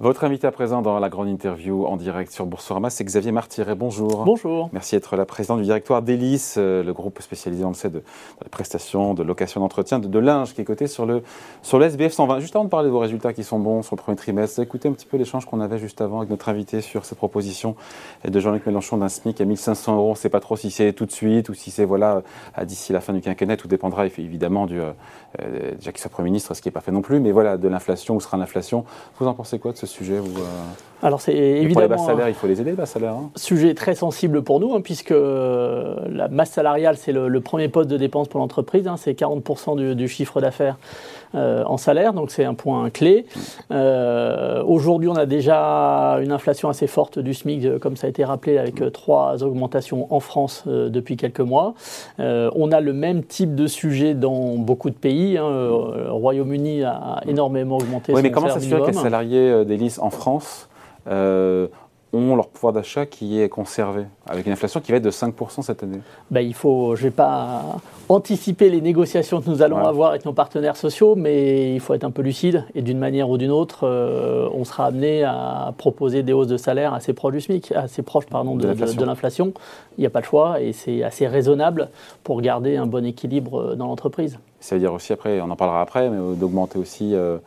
Votre invité à présent dans la grande interview en direct sur Boursorama, c'est Xavier Martiret. Bonjour. Bonjour. Merci d'être la présidente du directoire d'Hélice, euh, le groupe spécialisé, on le sait, de, de prestations, de location d'entretien, de, de, linge qui est coté sur le, sur le SBF 120. Juste avant de parler de vos résultats qui sont bons sur le premier trimestre, écoutez un petit peu l'échange qu'on avait juste avant avec notre invité sur cette proposition de Jean-Luc Mélenchon d'un SMIC à 1500 euros. On ne sait pas trop si c'est tout de suite ou si c'est voilà, d'ici la fin du quinquennat. Tout dépendra évidemment du, euh, déjà qu'il soit Premier ministre, ce qui n'est pas fait non plus, mais voilà, de l'inflation, où sera l'inflation. Vous en pensez quoi de ce sujet vous, euh alors c'est évidemment pour les bas salaires, il faut les aider les bas salaires. Hein. Sujet très sensible pour nous, hein, puisque euh, la masse salariale c'est le, le, premier poste de dépense pour l'entreprise, hein, c'est 40% du, du, chiffre d'affaires euh, en salaire, donc c'est un point clé. Euh, Aujourd'hui, on a déjà une inflation assez forte du SMIC, comme ça a été rappelé, avec euh, trois augmentations en France euh, depuis quelques mois. on a le même type de sujet dans beaucoup de pays. Le Royaume-Uni a énormément augmenté. Oui, son mais comment ça se fait minimum. que les salariés d'Hélice en France euh, ont leur pouvoir d'achat qui est conservé, avec une inflation qui va être de 5% cette année ben, il faut, Je ne vais pas anticiper les négociations que nous allons avoir avec nos partenaires sociaux, mais il faut être un peu lucide, et d'une manière ou d'une autre, euh, on sera amené à proposer des hausses de salaire assez proches du SMIC, assez proches pardon, de, de, de l'inflation. Il n'y a pas de choix, et c'est assez raisonnable pour garder un bon équilibre dans l'entreprise. Ça veut dire aussi, après, on en parlera après, mais d'augmenter aussi... Euh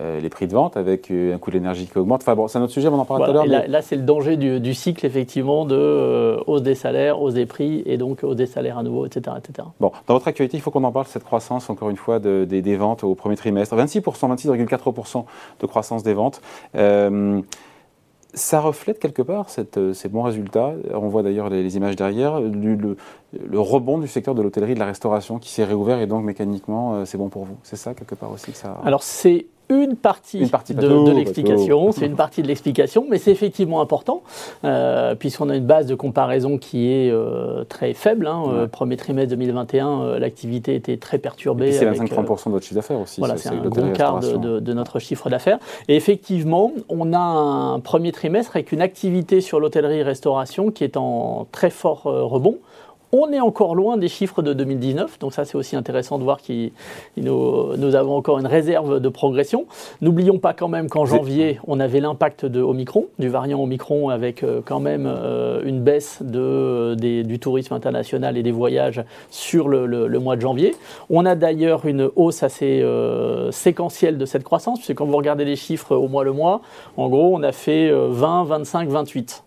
euh, les prix de vente avec euh, un coût de l'énergie qui augmente. Enfin bon, c'est un autre sujet, on en parlera voilà. tout à l'heure. Là, mais... là c'est le danger du, du, cycle, effectivement, de euh, hausse des salaires, hausse des prix et donc hausse des salaires à nouveau, etc. etc. Bon, dans votre actualité, il faut qu'on en parle, cette croissance, encore une fois, de, de, des ventes au premier trimestre. 26%, 26,4% de croissance des ventes. Euh, ça reflète quelque part cette, ces bons résultats. On voit d'ailleurs les, les, images derrière, le, le, le, rebond du secteur de l'hôtellerie, de la restauration qui s'est réouvert et donc mécaniquement, c'est bon pour vous. C'est ça, quelque part aussi que ça. Alors, c'est une partie, une partie de, de l'explication, c'est une partie de l'explication, mais c'est effectivement important, euh, puisqu'on a une base de comparaison qui est euh, très faible. Hein, ouais. euh, premier trimestre 2021, l'activité était très perturbée. C'est 25-30% de votre chiffre d'affaires aussi. Voilà, c'est un gros quart de, de, de, notre chiffre d'affaires. Et effectivement, on a un premier trimestre avec une activité sur l'hôtellerie-restauration qui est en très fort rebond. On est encore loin des chiffres de 2019, donc ça c'est aussi intéressant de voir que nous, avons encore une réserve de progression. N'oublions pas quand même qu'en janvier, on avait l'impact de Omicron, du variant Omicron, avec euh, quand même euh, une baisse des, du tourisme international et des voyages sur le, mois de janvier. On a d'ailleurs une hausse assez euh, séquentielle de cette croissance, puisque quand vous regardez les chiffres au mois le mois, en gros on a fait 20, 25, 28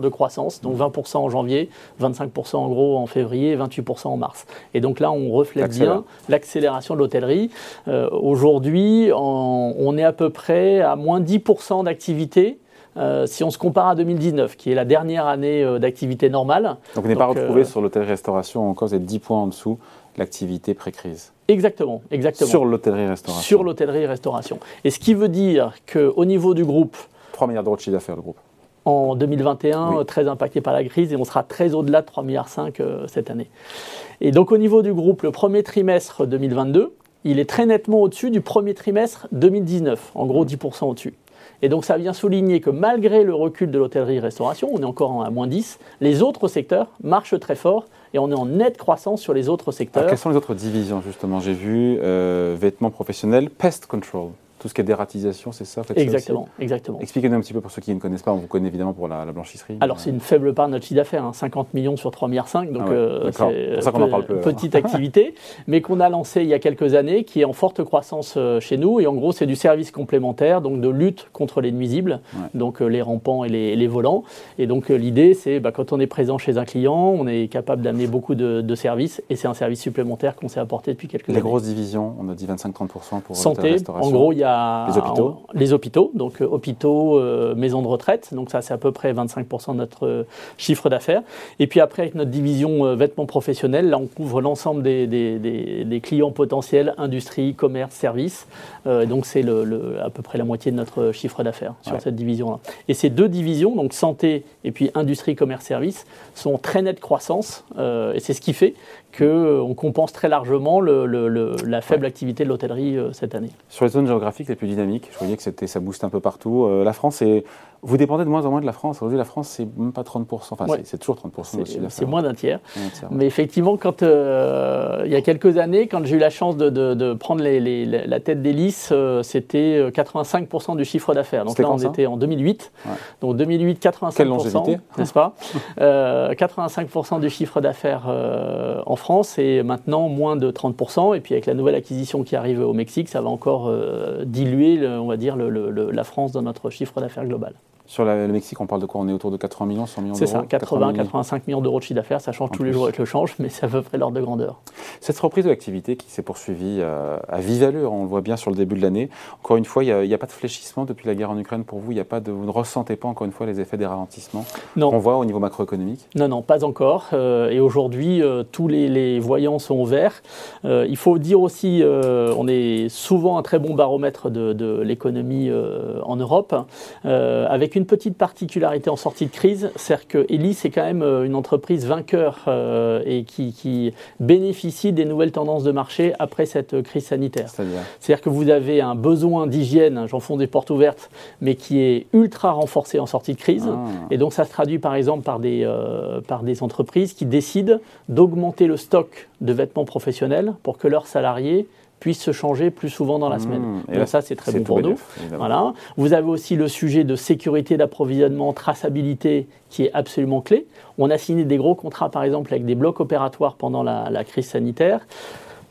de croissance, donc 20% en janvier, 25% en gros en février, 28% en mars. Et donc là, on reflète bien l'accélération de l'hôtellerie. Euh, Aujourd'hui, on est à peu près à moins 10% d'activité euh, si on se compare à 2019, qui est la dernière année euh, d'activité normale. Donc on n'est pas retrouvé sur l'hôtellerie-restauration, encore vous êtes 10 points en dessous l'activité pré-crise. Exactement, exactement. Sur l'hôtellerie-restauration. Sur l'hôtellerie-restauration. Et ce qui veut dire qu'au niveau du groupe... 3 milliards d'euros de chiffre d'affaires, le groupe en 2021, oui. très impacté par la crise, et on sera très au-delà de 3,5 milliards euh, cette année. Et donc au niveau du groupe, le premier trimestre 2022, il est très nettement au-dessus du premier trimestre 2019, en gros 10% au-dessus. Et donc ça vient souligner que malgré le recul de l'hôtellerie-restauration, on est encore à moins 10, les autres secteurs marchent très fort et on est en nette croissance sur les autres secteurs. Alors, quelles sont les autres divisions justement? J'ai vu euh, vêtements professionnels, pest control tout ce qui est dératisation, c'est ça fait Exactement, ça exactement. Expliquez-nous un petit peu pour ceux qui ne connaissent pas. On vous connaît évidemment pour la, la blanchisserie. Alors, c'est une faible part de notre chiffre d'affaires, hein, 50 millions sur 3,5 milliards, donc ah ouais, euh, c'est pour ça qu'on en parle peu. Petite activité, mais qu'on a lancée il y a quelques années, qui est en forte croissance euh, chez nous. Et en gros, c'est du service complémentaire, donc de lutte contre les nuisibles, ouais. donc euh, les rampants et les, les, volants. Et donc, l'idée, c'est bah, quand on est présent chez un client, on est capable d'amener beaucoup de, de, services, et c'est un service supplémentaire qu'on s'est apporté depuis quelques les années. Les grosses divisions, on a dit 25-30% pour santé. En gros, il y a les hôpitaux les hôpitaux, donc euh, hôpitaux, euh, maisons de retraite, donc ça c'est à peu près 25% de notre euh, chiffre d'affaires. Et puis après avec notre division euh, vêtements professionnels, là on couvre l'ensemble des, des, des, des, clients potentiels, industrie, commerce, services. Euh, donc c'est le, le, à peu près la moitié de notre chiffre d'affaires sur ouais. cette division-là. Et ces deux divisions, donc santé et puis industrie, commerce, services, sont en très nette croissance et c'est ce qui fait qu'on compense très largement le, la faible ouais. activité de l'hôtellerie cette année. Sur les zones géographiques Les plus dynamiques. Je voyais que c'était, ça booste un peu partout. la France est vous dépendez de moins en moins de la France. Aujourd'hui, la France, c'est même pas 30%. Enfin, c'est toujours 30% C'est moins d'un tiers. Mais effectivement, quand, euh, il y a quelques années, quand j'ai eu la chance de, prendre les, la tête d'hélice, euh, c'était 85% euh, du chiffre d'affaires. Donc là, on était en 2008. Donc 2008, 85%. N'est-ce pas? 85% du chiffre d'affaires en France et maintenant moins de 30%. Et puis avec la nouvelle acquisition qui arrive au Mexique, ça va encore diluer, on va dire, la France dans notre chiffre d'affaires global. Sur le Mexique, on parle de quoi? On est autour de 80 millions, 100 millions d'euros C'est ça, 80, 85 millions? d'euros de chiffre d'affaires. Ça change tous les jours avec le change, mais c'est à peu près l'ordre de grandeur. Cette reprise de l'activité qui s'est poursuivie euh, à vive allure, on le voit bien sur le début de l'année. Encore une fois, il n'y a, pas de fléchissement depuis la guerre en Ukraine pour vous? Il y a pas de, vous ne ressentez pas encore une fois les effets des ralentissements qu'on voit au niveau macroéconomique? Non, non, pas encore. Euh, et aujourd'hui, euh, tous les, voyants sont verts. il faut dire aussi, on est souvent un très bon baromètre de, de l'économie en Europe, avec une une petite particularité en sortie de crise, c'est que Elis est quand même euh, une entreprise vainqueur euh, et qui, bénéficie des nouvelles tendances de marché après cette crise sanitaire. C'est-à-dire que vous avez un besoin d'hygiène, j'en fond des portes ouvertes, mais qui est ultra renforcé en sortie de crise. Ah. Et donc ça se traduit par exemple par des, euh, par des entreprises qui décident d'augmenter le stock de vêtements professionnels pour que leurs salariés puisse se changer plus souvent dans la mmh. semaine. Donc ça, c'est très bon pour nous. Voilà. Vous avez aussi le sujet de sécurité d'approvisionnement, traçabilité, qui est absolument clé. On a signé des gros contrats, par exemple, avec des blocs opératoires pendant la, la crise sanitaire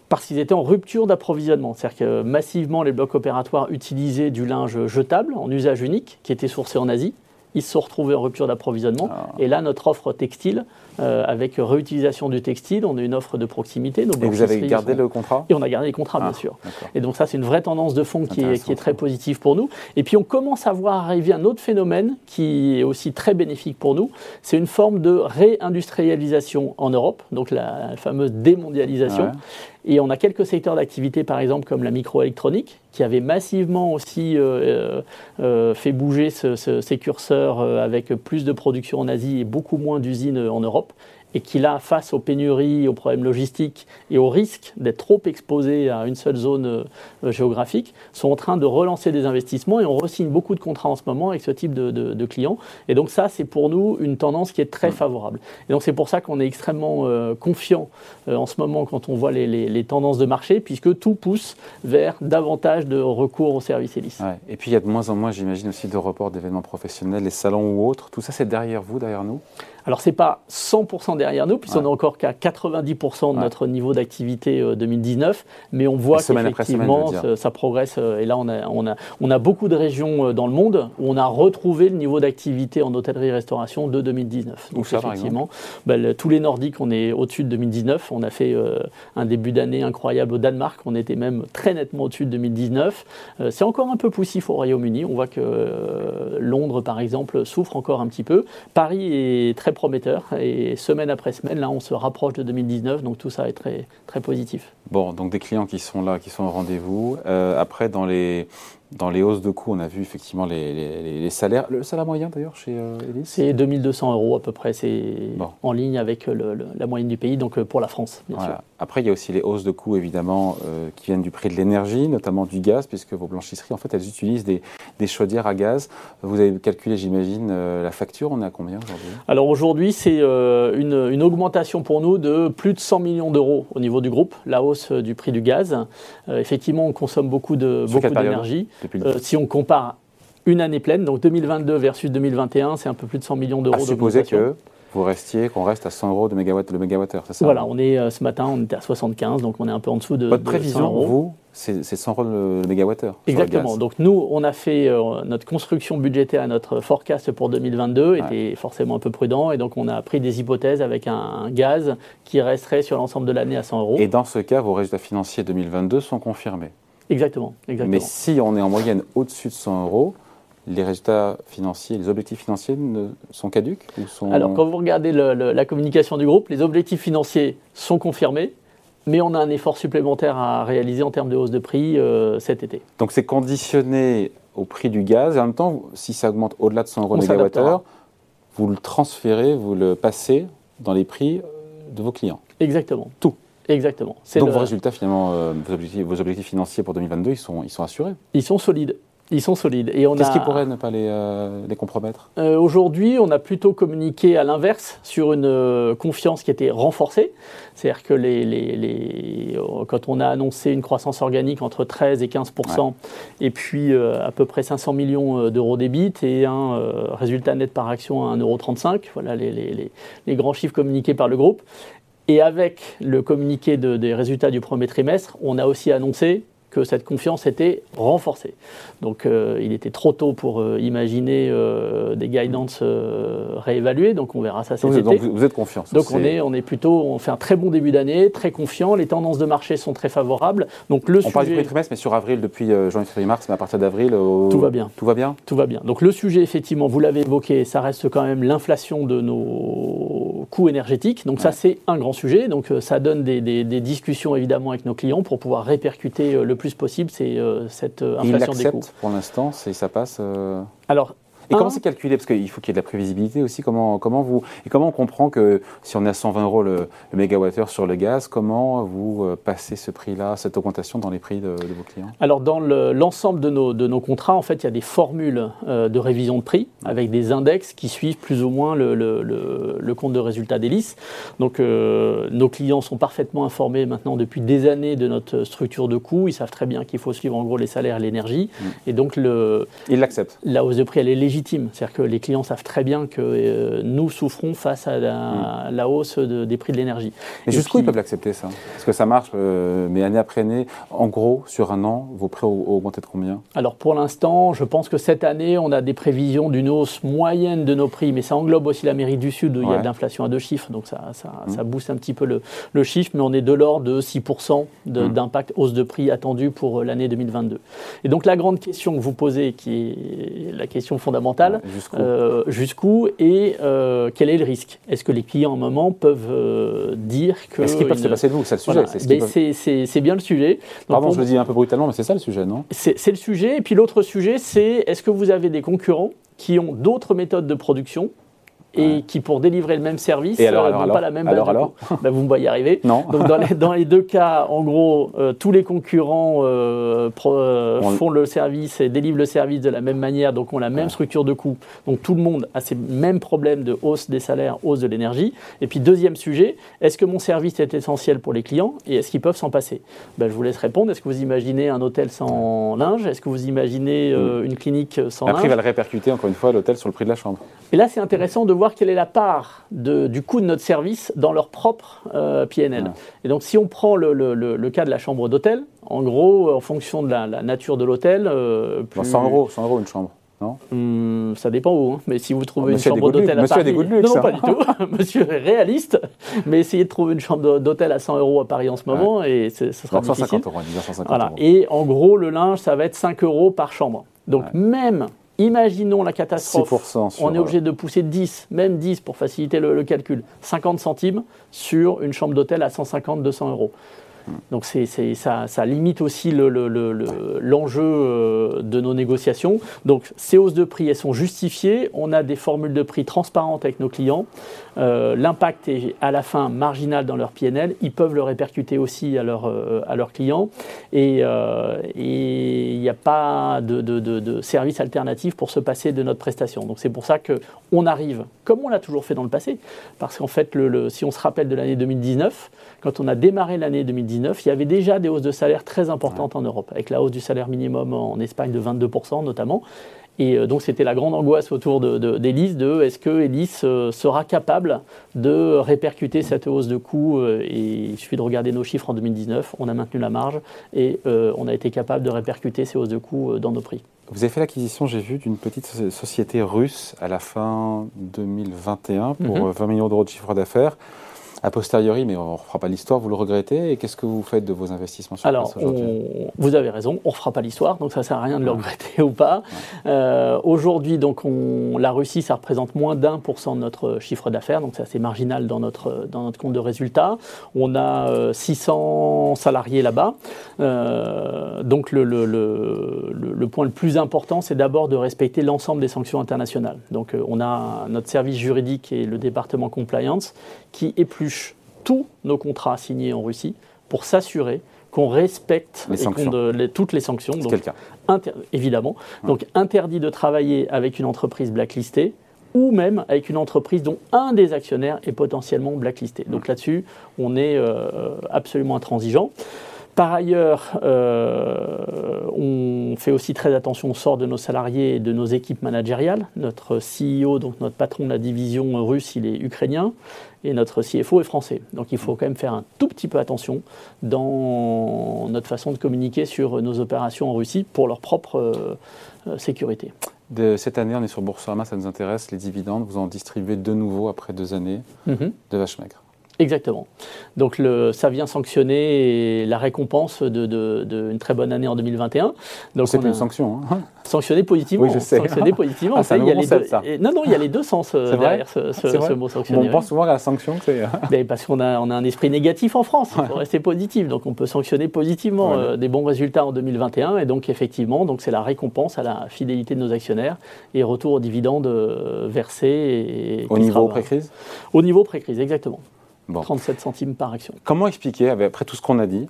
parce qu'ils étaient en rupture d'approvisionnement. C'est-à-dire que massivement, les blocs opératoires utilisaient du linge jetable en usage unique, qui était sourcé en Asie. Ils se sont retrouvés en rupture d'approvisionnement. Ah. Et là, notre offre textile euh, avec réutilisation du textile. On a une offre de proximité. et vous avez gardé le contrat? Et on a gardé les contrats, bien ah, sûr. Et donc ça, c'est une vraie tendance de fond qui est, qui est, très positive pour nous. Et puis on commence à voir arriver un autre phénomène qui est aussi très bénéfique pour nous. C'est une forme de réindustrialisation en Europe, donc la fameuse démondialisation. Et on a quelques secteurs d'activité, par exemple, comme la microélectronique, qui avait massivement aussi euh, euh, euh, fait bouger ces curseurs avec plus de production en Asie et beaucoup moins d'usines en Europe et qui là, face aux pénuries, aux problèmes logistiques et au risque d'être trop exposés à une seule zone euh, géographique, sont en train de relancer des investissements et on resigne beaucoup de contrats en ce moment avec ce type de, clients. Et donc ça, c'est pour nous une tendance qui est très favorable. Et donc c'est pour ça qu'on est extrêmement euh, confiant euh, en ce moment quand on voit les, tendances de marché, puisque tout pousse vers davantage de recours aux services hélices. Et puis il y a de moins en moins, j'imagine aussi, de reports d'événements professionnels, les salons ou autres. Tout ça, c'est derrière vous, derrière nous? Alors, ce n'est pas 100% derrière nous, puisqu'on n'est encore qu'à 90% de notre niveau d'activité 2019, euh, mais on voit qu'effectivement, ça, progresse. Euh, et là, on a, on, a, on a beaucoup de régions euh, dans le monde où on a retrouvé le niveau d'activité en hôtellerie-restauration de 2019. Donc, effectivement, ben, tous les Nordiques, on est au-dessus de 2019. On a fait un début d'année incroyable au Danemark. On était même très nettement au-dessus de 2019. C'est encore un peu poussif au Royaume-Uni. On voit que Londres, par exemple, souffre encore un petit peu. Paris est très prometteur. Et semaine après semaine, là, on se rapproche de 2019. Donc tout ça est très, très positif. Bon, donc des clients qui sont là, qui sont au rendez-vous. Euh, après, dans les, dans les hausses de coûts, on a vu effectivement les, les, salaires. Le salaire moyen d'ailleurs chez euh, C'est 2200 euros à peu près. C'est en ligne avec la moyenne du pays, donc euh, pour la France, bien sûr. Après, il y a aussi les hausses de coûts évidemment euh, qui viennent du prix de l'énergie, notamment du gaz, puisque vos blanchisseries, en fait, elles utilisent des, des chaudières à gaz. Vous avez calculé, j'imagine, la facture. On est à combien aujourd'hui? Alors aujourd'hui, c'est une, une, augmentation pour nous de plus de 100 millions d'euros au niveau du groupe, la hausse du prix du gaz. effectivement, on consomme beaucoup d'énergie. Euh, si on compare une année pleine, donc 2022 versus 2021, c'est un peu plus de 100 millions d'euros. Supposer que vous restiez, qu'on reste à 100 euros de mégawatt, le mégawattheure, c'est ça Voilà, on est, euh, ce matin, on était à 75, donc on est un peu en dessous de. Votre prévision, vous, c'est 100 euros le mégawattheure Exactement. Donc nous, on a fait euh, notre construction budgétaire, notre forecast pour 2022 était forcément un peu prudent, et donc on a pris des hypothèses avec un, gaz qui resterait sur l'ensemble de l'année à 100 euros. Et dans ce cas, vos résultats financiers 2022 sont confirmés Exactement, Mais si on est en moyenne au-dessus de 100 euros, les résultats financiers, les objectifs financiers sont caduques ou sont... Alors, quand vous regardez la communication du groupe, les objectifs financiers sont confirmés, mais on a un effort supplémentaire à réaliser en termes de hausse de prix euh, cet été. Donc, c'est conditionné au prix du gaz, et en même temps, si ça augmente au-delà de 100 euros mégawattheure, vous le transférez, vous le passez dans les prix de vos clients. Exactement. Tout Exactement. Donc vos résultats, finalement, vos, objectifs, vos, objectifs, financiers pour 2022, ils sont, ils sont assurés Ils sont solides. Ils sont solides. Qu'est-ce qui pourrait ne pas les, euh, les compromettre? Euh, Aujourd'hui, on a plutôt communiqué à l'inverse sur une euh, confiance qui était renforcée. C'est-à-dire que les, les, les, quand on a annoncé une croissance organique entre 13 et 15 et puis à peu près 500 millions d'euros d'EBIT et un résultat net par action à 1,35€, voilà les, grands chiffres communiqués par le groupe. Et avec le communiqué de, des résultats du premier trimestre, on a aussi annoncé que cette confiance était renforcée. Donc euh, il était trop tôt pour euh, imaginer euh, des guidance réévaluées, donc on verra ça cet été. Donc vous êtes confiant. Donc on est, on est plutôt, on fait un très bon début d'année, très confiant, les tendances de marché sont très favorables. Donc le on parle du premier trimestre, mais sur avril, depuis janvier, février, mars, mais à partir d'avril... Tout va bien. Tout va bien? Tout va bien. Donc le sujet, effectivement, vous l'avez évoqué, ça reste quand même l'inflation de nos coûts énergétiques. Donc ça, c'est un grand sujet. Donc ça donne des, des, des, discussions, évidemment, avec nos clients pour pouvoir répercuter le plus possible euh, cette euh, inflation des coûts. pour l'instant, ça passe euh, Alors, et comment c'est calculé? Parce qu'il faut qu'il y ait de la prévisibilité aussi. Comment, comment vous, et comment on comprend que si on est à 120 euros le, le mégawattheure sur le gaz, comment vous euh, passez ce prix-là, cette augmentation dans les prix de, vos clients? Alors, dans l'ensemble de, nos, de nos contrats, en fait, il y a des formules euh, de révision de prix avec des index qui suivent plus ou moins le, le, le compte de résultat d'hélice. Donc, euh, nos clients sont parfaitement informés maintenant depuis des années de notre structure de coûts. Ils savent très bien qu'il faut suivre en gros les salaires et l'énergie. Mmh. Et donc, le, ils l'acceptent. La hausse de prix, elle est légitime c'est-à-dire que les clients savent très bien que euh, nous souffrons face à la, mm. hausse des prix de l'énergie. Et, jusqu'où ils peuvent l'accepter ça? Parce que ça marche, euh, mais année après année, en gros, sur un an, vos prix ont augmenté de combien? Alors pour l'instant, je pense que cette année, on a des prévisions d'une hausse moyenne de nos prix, mais ça englobe aussi l'Amérique du Sud où il y a de l'inflation à deux chiffres, donc ça, ça, mm. booste un petit peu le, chiffre, mais on est de l'ordre de 6% mm. d'impact hausse de prix attendu pour euh, l'année 2022. Et donc la grande question que vous posez, qui est la question fondamentale, euh, jusqu'où et euh, quel est le risque? Est-ce que les clients, à un moment, peuvent euh, dire que. Est-ce qu'ils peuvent se passer de vous C'est le sujet. C'est bien le sujet. Pardon, je le dis un peu brutalement, mais c'est ça le sujet, non? C'est le sujet. Et puis l'autre sujet, c'est est-ce que vous avez des concurrents qui ont d'autres méthodes de production et qui, pour délivrer le même service, n'ont pas la même alors, alors ben, Vous me voyez arriver. Non. Donc, dans les, dans les, deux cas, en gros, euh, tous les concurrents euh, euh, font le service et délivrent le service de la même manière, donc ont la même structure de coût. Donc, tout le monde a ces mêmes problèmes de hausse des salaires, hausse de l'énergie. Et puis, deuxième sujet, est-ce que mon service est essentiel pour les clients et est-ce qu'ils peuvent s'en passer? Ben, Je vous laisse répondre. Est-ce que vous imaginez un hôtel sans linge? Est-ce que vous imaginez hmm. une clinique sans Après, linge Après, il va le répercuter, encore une fois, l'hôtel sur le prix de la chambre. Et là, c'est intéressant de voir quelle est la part du coût de notre service dans leur propre euh, PNL. Et donc, si on prend le, cas de la chambre d'hôtel, en gros, en fonction de la, nature de l'hôtel. Euh, 100 euros, 100 euros une chambre. Non? Hum, ça dépend où, hein. mais si vous trouvez une chambre d'hôtel à Paris, non, non, pas du tout. Monsieur est réaliste, mais essayez de trouver une chambre d'hôtel à 100 euros à Paris en ce moment et ce sera difficile. 150 euros, 150 voilà. Euros. Et en gros, le linge, ça va être 5 euros par chambre. Donc même Imaginons la catastrophe. on est obligé de pousser 10, même 10 pour faciliter le, calcul. 50 centimes sur une chambre d'hôtel à 150-200 euros. Donc c'est, ça, ça, limite aussi l'enjeu euh, de nos négociations. Donc ces hausses de prix, elles sont justifiées. On a des formules de prix transparentes avec nos clients. Euh, l'impact est à la fin marginal dans leur PNL. Ils peuvent le répercuter aussi à, leur, euh, à leurs clients. Et il n'y a pas de, de, de, service alternatif pour se passer de notre prestation. Donc c'est pour ça qu'on arrive, comme on l'a toujours fait dans le passé. Parce qu'en fait, le, si on se rappelle de l'année 2019, quand on a démarré l'année 2019, il y avait déjà des hausses de salaire très importantes en Europe, avec la hausse du salaire minimum en Espagne de 22% notamment. Et euh, donc c'était la grande angoisse autour d'Elise de, de, est-ce que euh, sera capable de répercuter cette hausse de coûts euh, Et il suffit de regarder nos chiffres en 2019, on a maintenu la marge et on a été capable de répercuter ces hausses de coûts dans nos prix. Vous avez fait l'acquisition, j'ai vu, d'une petite société russe à la fin 2021 pour 20 mhm. millions d'euros de chiffre d'affaires a posteriori, mais on ne refera pas l'histoire, vous le regrettez Et qu'est-ce que vous faites de vos investissements sur Alors, vous avez raison, on ne refera pas l'histoire, donc ça ne sert à rien de le regretter ou pas. Euh, aujourd'hui, donc, on, la Russie, ça représente moins d'un pour cent de notre chiffre d'affaires, donc c'est assez marginal dans notre, dans notre compte de résultat. On a 600 euh, salariés là-bas. Euh, donc, le, le, le, le, point le plus important, c'est d'abord de respecter l'ensemble des sanctions internationales. Donc, on a notre service juridique et le département compliance qui épluche tous nos contrats signés en Russie pour s'assurer qu'on respecte toutes les sanctions. Cas Évidemment. Donc interdit de travailler avec une entreprise blacklistée ou même avec une entreprise dont un des actionnaires est potentiellement blacklisté. Donc là-dessus, on est euh, absolument intransigeant. Par ailleurs, euh, on fait aussi très attention au sort de nos salariés et de nos équipes managériales. Notre CEO, donc notre patron de la division russe, il est ukrainien et notre CFO est français. Donc il faut quand même faire un tout petit peu attention dans notre façon de communiquer sur nos opérations en Russie pour leur propre euh, sécurité. De cette année, on est sur Boursorama, ça nous intéresse. Les dividendes, vous en distribuez de nouveau après deux années mhm. de vache maigre. Exactement. Donc le, ça vient sanctionner la récompense d'une de, très bonne année en 2021. C'est une sanction. Hein. Sanctionner positivement. Oui, je sais. Sanctionner positivement. Ah, il y a les deux, ça. non, non, il y a les deux sens euh, derrière ce, ce, mot sanctionner. on pense souvent à la sanction. Mais parce qu'on a, on a un esprit négatif en France. Il faut rester positif. Donc on peut sanctionner positivement euh, des bons résultats en 2021. Et donc effectivement, donc c'est la récompense à la fidélité de nos actionnaires et retour aux dividendes euh, versés. Et, Au niveau pré-crise? Au niveau pré-crise, exactement. 37 centimes par action. Comment expliquer, après tout ce qu'on a dit,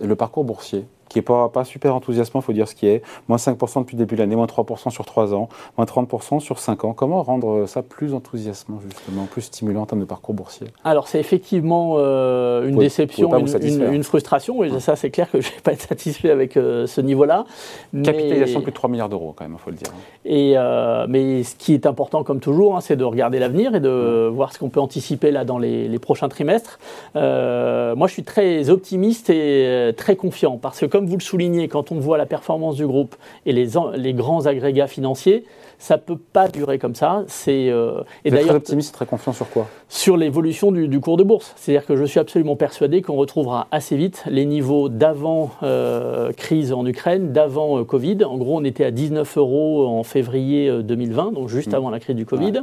le parcours boursier qui n'est pas, pas super enthousiasmant, il faut dire ce qui est. Moins 5% depuis le début de l'année, moins 3% sur 3 ans, moins 30% sur 5 ans. Comment rendre ça plus enthousiasmant, justement, plus stimulant en termes de parcours boursier? Alors, c'est effectivement euh, une déception, une, frustration. Et ça, c'est clair que je ne vais pas être satisfait avec euh, ce niveau-là. Capitalisation de plus de 3 milliards d'euros, quand même, il faut le dire. Et, euh, mais ce qui est important, comme toujours, hein, c'est de regarder l'avenir et de voir ce qu'on peut anticiper là dans les, les prochains trimestres. moi, je suis très optimiste et très confiant parce que, comme comme vous le soulignez, quand on voit la performance du groupe et les, les grands agrégats financiers, ça ne peut pas durer comme ça. C'est euh, et d'ailleurs très optimiste, très confiant sur quoi? Sur l'évolution du, cours de bourse. C'est-à-dire que je suis absolument persuadé qu'on retrouvera assez vite les niveaux d'avant euh, crise en Ukraine, d'avant euh, Covid. En gros, on était à 19 euros en février 2020, donc juste mm. avant la crise du Covid.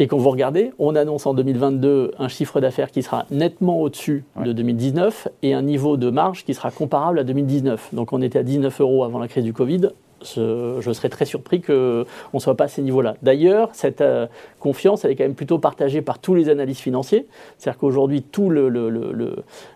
Et quand vous regardez, on annonce en 2022 un chiffre d'affaires qui sera nettement au-dessus de 2019 et un niveau de marge qui sera comparable à 2019. Donc on était à 19 euros avant la crise du Covid, je serais très surpris qu'on ne soit pas à ces niveaux-là. D'ailleurs, cette euh, confiance, elle est quand même plutôt partagée par tous les analystes financiers. C'est-à-dire qu'aujourd'hui, tout le, le,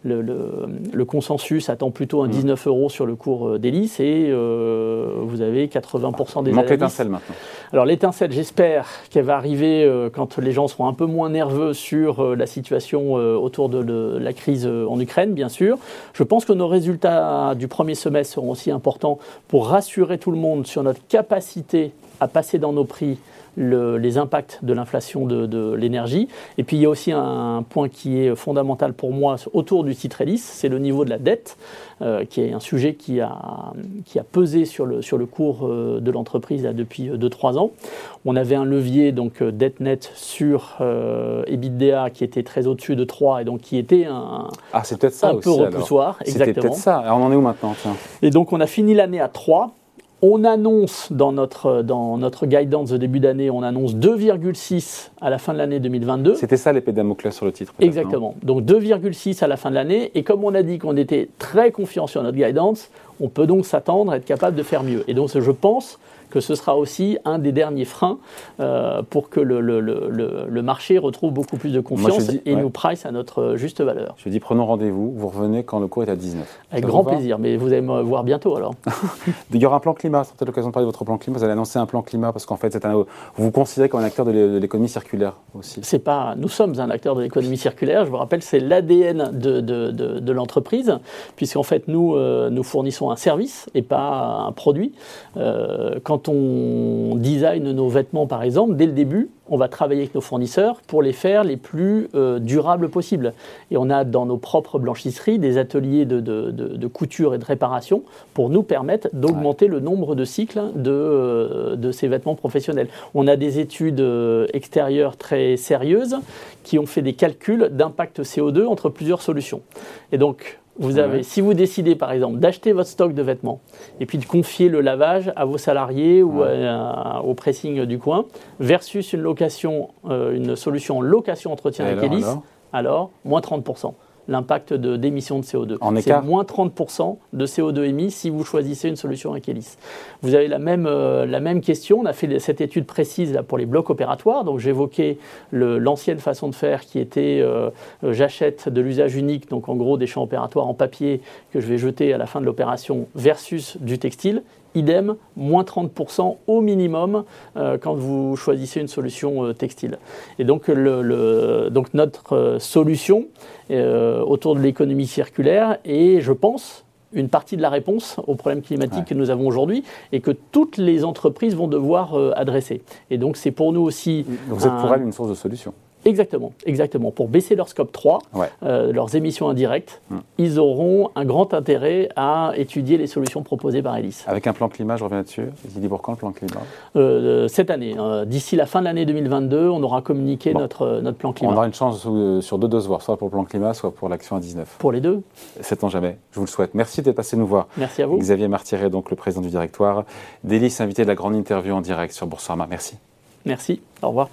le, consensus attend plutôt un 19 mmh. euros sur le cours euh, d'hélice et euh, vous avez 80% des manque l'étincelle maintenant. Alors l'étincelle, j'espère qu'elle va arriver quand les gens seront un peu moins nerveux sur la situation autour de la crise en Ukraine, bien sûr. Je pense que nos résultats du premier semestre seront aussi importants pour rassurer tout le monde sur notre capacité à passer dans nos prix les impacts de l'inflation de, l'énergie. Et puis il y a aussi un, point qui est fondamental pour moi autour du titre hélice, c'est le niveau de la dette, euh, qui est un sujet qui a, qui a pesé sur le, sur le cours euh, de l'entreprise depuis 2-3 ans. On avait un levier, donc euh, dette nette sur EBITDA, qui était très au-dessus de 3 et donc qui était un, ah, c'est peut-être ça un peu repoussoir. C'était peut-être ça. Alors on en est où maintenant Et donc on a fini l'année à 3. On annonce dans notre, dans notre guidance de début d'année, on annonce 2,6 à la fin de l'année 2022. C'était ça l'épée Damoclès sur le titre Exactement. Donc 2,6 à la fin de l'année. Et comme on a dit qu'on était très confiant sur notre guidance, on peut donc s'attendre à être capable de faire mieux. Et donc je pense que ce sera aussi un des derniers freins euh, pour que le, le, le, le, marché retrouve beaucoup plus de confiance et nous price à notre juste valeur. Je dis prenons rendez-vous, vous revenez quand le cours est à 19. Avec grand plaisir, mais vous allez me voir bientôt alors. Il y aura un plan climat, c'est peut-être l'occasion de parler de votre plan climat. Vous allez annoncer un plan climat parce qu'en fait, un, vous vous considérez comme un acteur de l'économie circulaire aussi. C'est pas, nous sommes un acteur de l'économie circulaire, je vous rappelle, c'est l'ADN de, de, de, de l'entreprise, puisqu'en fait, nous, euh, nous fournissons un service et pas un produit. Euh, quand on design nos vêtements, par exemple, dès le début, on va travailler avec nos fournisseurs pour les faire les plus euh, durables possibles. Et on a dans nos propres blanchisseries des ateliers de, couture et de réparation pour nous permettre d'augmenter le nombre de cycles de, de, ces vêtements professionnels. On a des études euh, extérieures très sérieuses qui ont fait des calculs d'impact CO2 entre plusieurs solutions. Et donc, vous avez, Si vous décidez par exemple d'acheter votre stock de vêtements et puis de confier le lavage à vos salariés ou au pressing du coin, versus une location, euh, une solution location entretien avec Elis, alors, moins 30%. L'impact d'émissions de, CO2. En C'est moins 30% de CO2 émis si vous choisissez une solution avec Elis. Vous avez la même, euh, la même question. On a fait cette étude précise là, pour les blocs opératoires. Donc j'évoquais l'ancienne façon de faire qui était euh, euh, j'achète de l'usage unique, donc en gros des champs opératoires en papier que je vais jeter à la fin de l'opération versus du textile idem, moins 30% au minimum euh, quand vous choisissez une solution euh, textile. Et donc, le, donc notre euh, solution autour de l'économie circulaire est, je pense, une partie de la réponse aux problèmes climatiques que nous avons aujourd'hui et que toutes les entreprises vont devoir adresser. Et donc c'est pour nous aussi... vous êtes pour elle une source de solution Exactement, exactement. Pour baisser leur scope 3, euh, leurs émissions indirectes, hmm. ils auront un grand intérêt à étudier les solutions proposées par Elis. Avec un plan climat, je reviens là-dessus. Pour quand le plan climat? Euh, Cette année. Hein. D'ici la fin de l'année 2022, on aura communiqué notre, notre plan climat. On aura une chance euh, sur deux doses voir, soit pour le plan climat, soit pour l'action à 19. Pour les deux Sait-on jamais. Je vous le souhaite. Merci d'être passé nous voir. Merci à vous. Xavier Martiret, donc le président du directoire. D'Elis, invité de la grande interview en direct sur Boursorama. Merci. Merci. Au revoir.